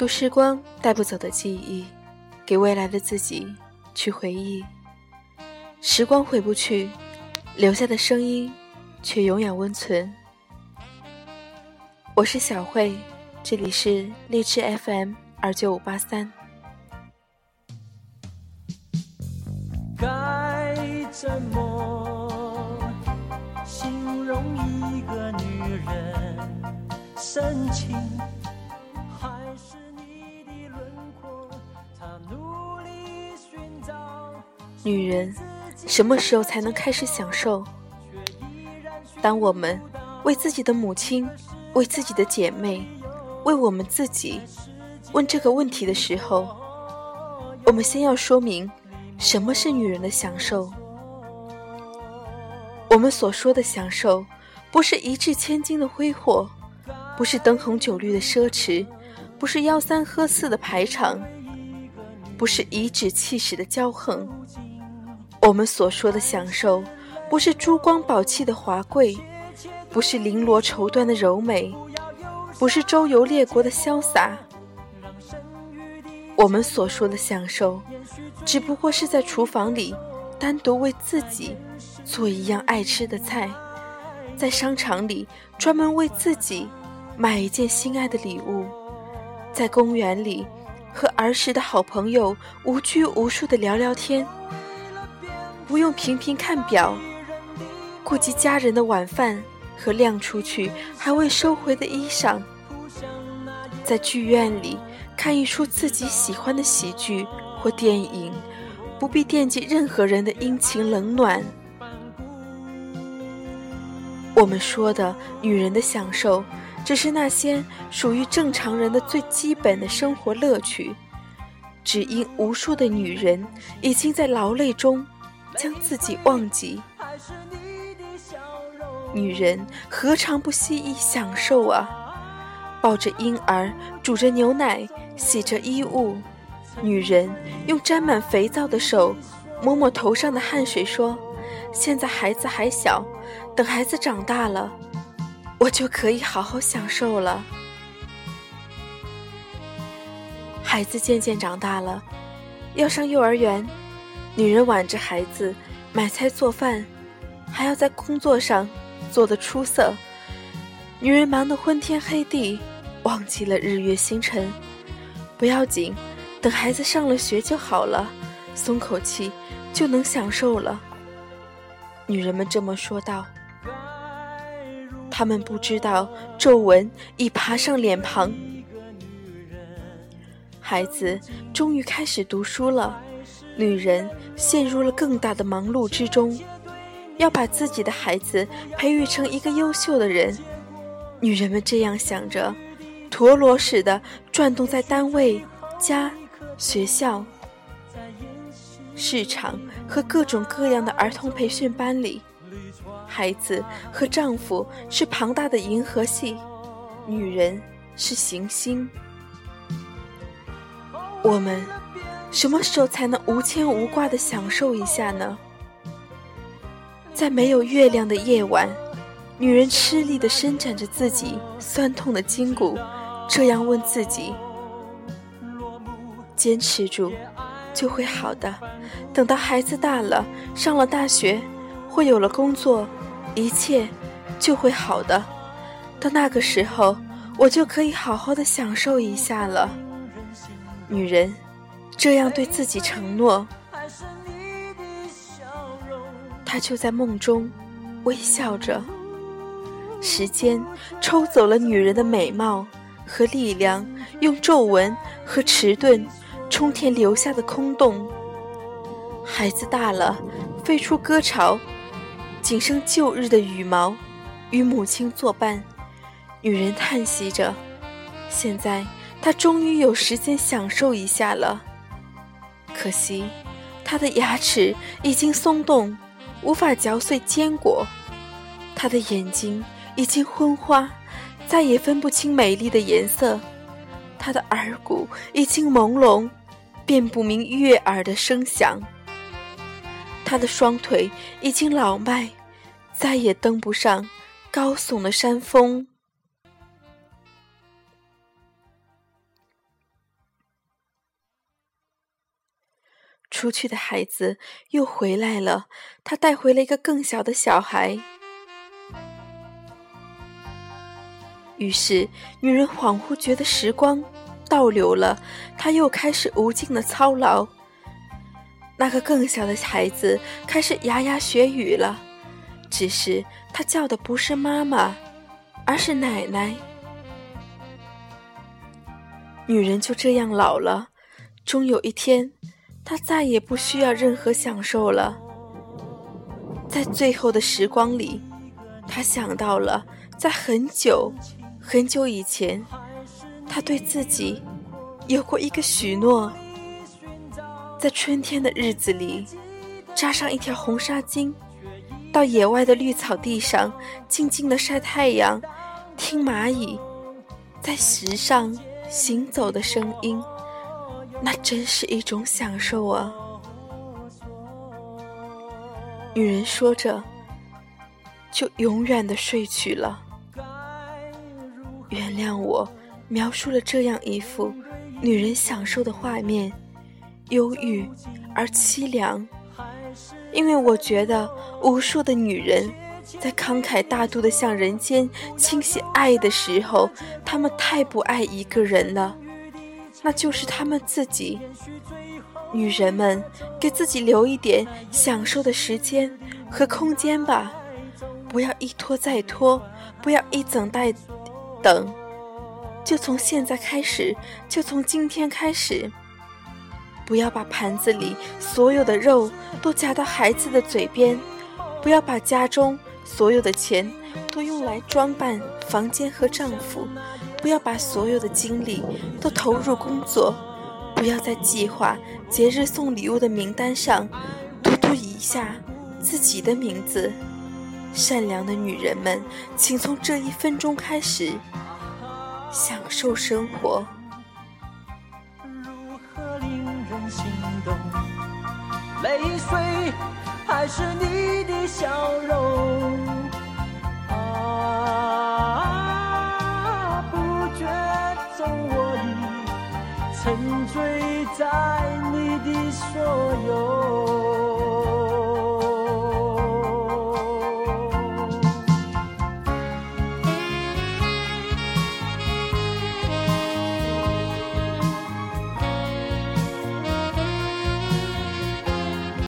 读时光带不走的记忆，给未来的自己去回忆。时光回不去，留下的声音却永远温存。我是小慧，这里是荔枝 FM 二九五八三。该怎么形容一个女人深情？女人什么时候才能开始享受？当我们为自己的母亲。为自己的姐妹，为我们自己问这个问题的时候，我们先要说明什么是女人的享受。我们所说的享受，不是一掷千金的挥霍，不是灯红酒绿的奢侈，不是吆三喝四的排场，不是颐指气使的骄横。我们所说的享受，不是珠光宝气的华贵。不是绫罗绸缎的柔美，不是周游列国的潇洒。我们所说的享受，只不过是在厨房里单独为自己做一样爱吃的菜，在商场里专门为自己买一件心爱的礼物，在公园里和儿时的好朋友无拘无束的聊聊天，不用频频看表，顾及家人的晚饭。和晾出去还未收回的衣裳，在剧院里看一出自己喜欢的喜剧或电影，不必惦记任何人的阴晴冷暖。我们说的女人的享受，只是那些属于正常人的最基本的生活乐趣，只因无数的女人已经在劳累中将自己忘记。女人何尝不惜意享受啊？抱着婴儿，煮着牛奶，洗着衣物。女人用沾满肥皂的手摸摸头上的汗水，说：“现在孩子还小，等孩子长大了，我就可以好好享受了。”孩子渐渐长大了，要上幼儿园，女人挽着孩子买菜做饭，还要在工作上。做得出色，女人忙得昏天黑地，忘记了日月星辰。不要紧，等孩子上了学就好了，松口气就能享受了。女人们这么说道。她们不知道皱纹已爬上脸庞。孩子终于开始读书了，女人陷入了更大的忙碌之中。要把自己的孩子培育成一个优秀的人，女人们这样想着，陀螺似的转动在单位、家、学校、市场和各种各样的儿童培训班里。孩子和丈夫是庞大的银河系，女人是行星。我们什么时候才能无牵无挂的享受一下呢？在没有月亮的夜晚，女人吃力的伸展着自己酸痛的筋骨，这样问自己：“坚持住，就会好的。等到孩子大了，上了大学，会有了工作，一切就会好的。到那个时候，我就可以好好的享受一下了。”女人这样对自己承诺。他就在梦中微笑着。时间抽走了女人的美貌和力量，用皱纹和迟钝冲填留下的空洞。孩子大了，飞出歌巢，仅剩旧日的羽毛，与母亲作伴。女人叹息着，现在她终于有时间享受一下了。可惜，他的牙齿已经松动。无法嚼碎坚果，他的眼睛已经昏花，再也分不清美丽的颜色；他的耳骨已经朦胧，辨不明悦耳的声响；他的双腿已经老迈，再也登不上高耸的山峰。出去的孩子又回来了，他带回了一个更小的小孩。于是，女人恍惚觉得时光倒流了，她又开始无尽的操劳。那个更小的孩子开始牙牙学语了，只是他叫的不是妈妈，而是奶奶。女人就这样老了，终有一天，他再也不需要任何享受了。在最后的时光里，他想到了，在很久。很久以前，他对自己有过一个许诺：在春天的日子里，扎上一条红纱巾，到野外的绿草地上静静的晒太阳，听蚂蚁在石上行走的声音，那真是一种享受啊！女人说着，就永远的睡去了。原谅我，描述了这样一幅女人享受的画面，忧郁而凄凉。因为我觉得，无数的女人在慷慨大度的向人间倾泻爱的时候，她们太不爱一个人了，那就是他们自己。女人们，给自己留一点享受的时间和空间吧，不要一拖再拖，不要一等待。等，就从现在开始，就从今天开始，不要把盘子里所有的肉都夹到孩子的嘴边，不要把家中所有的钱都用来装扮房间和丈夫，不要把所有的精力都投入工作，不要在计划节日送礼物的名单上嘟嘟一下自己的名字。善良的女人们，请从这一分钟开始享受生活。如何令人心动？泪水还是你的笑容？醉在你的所有。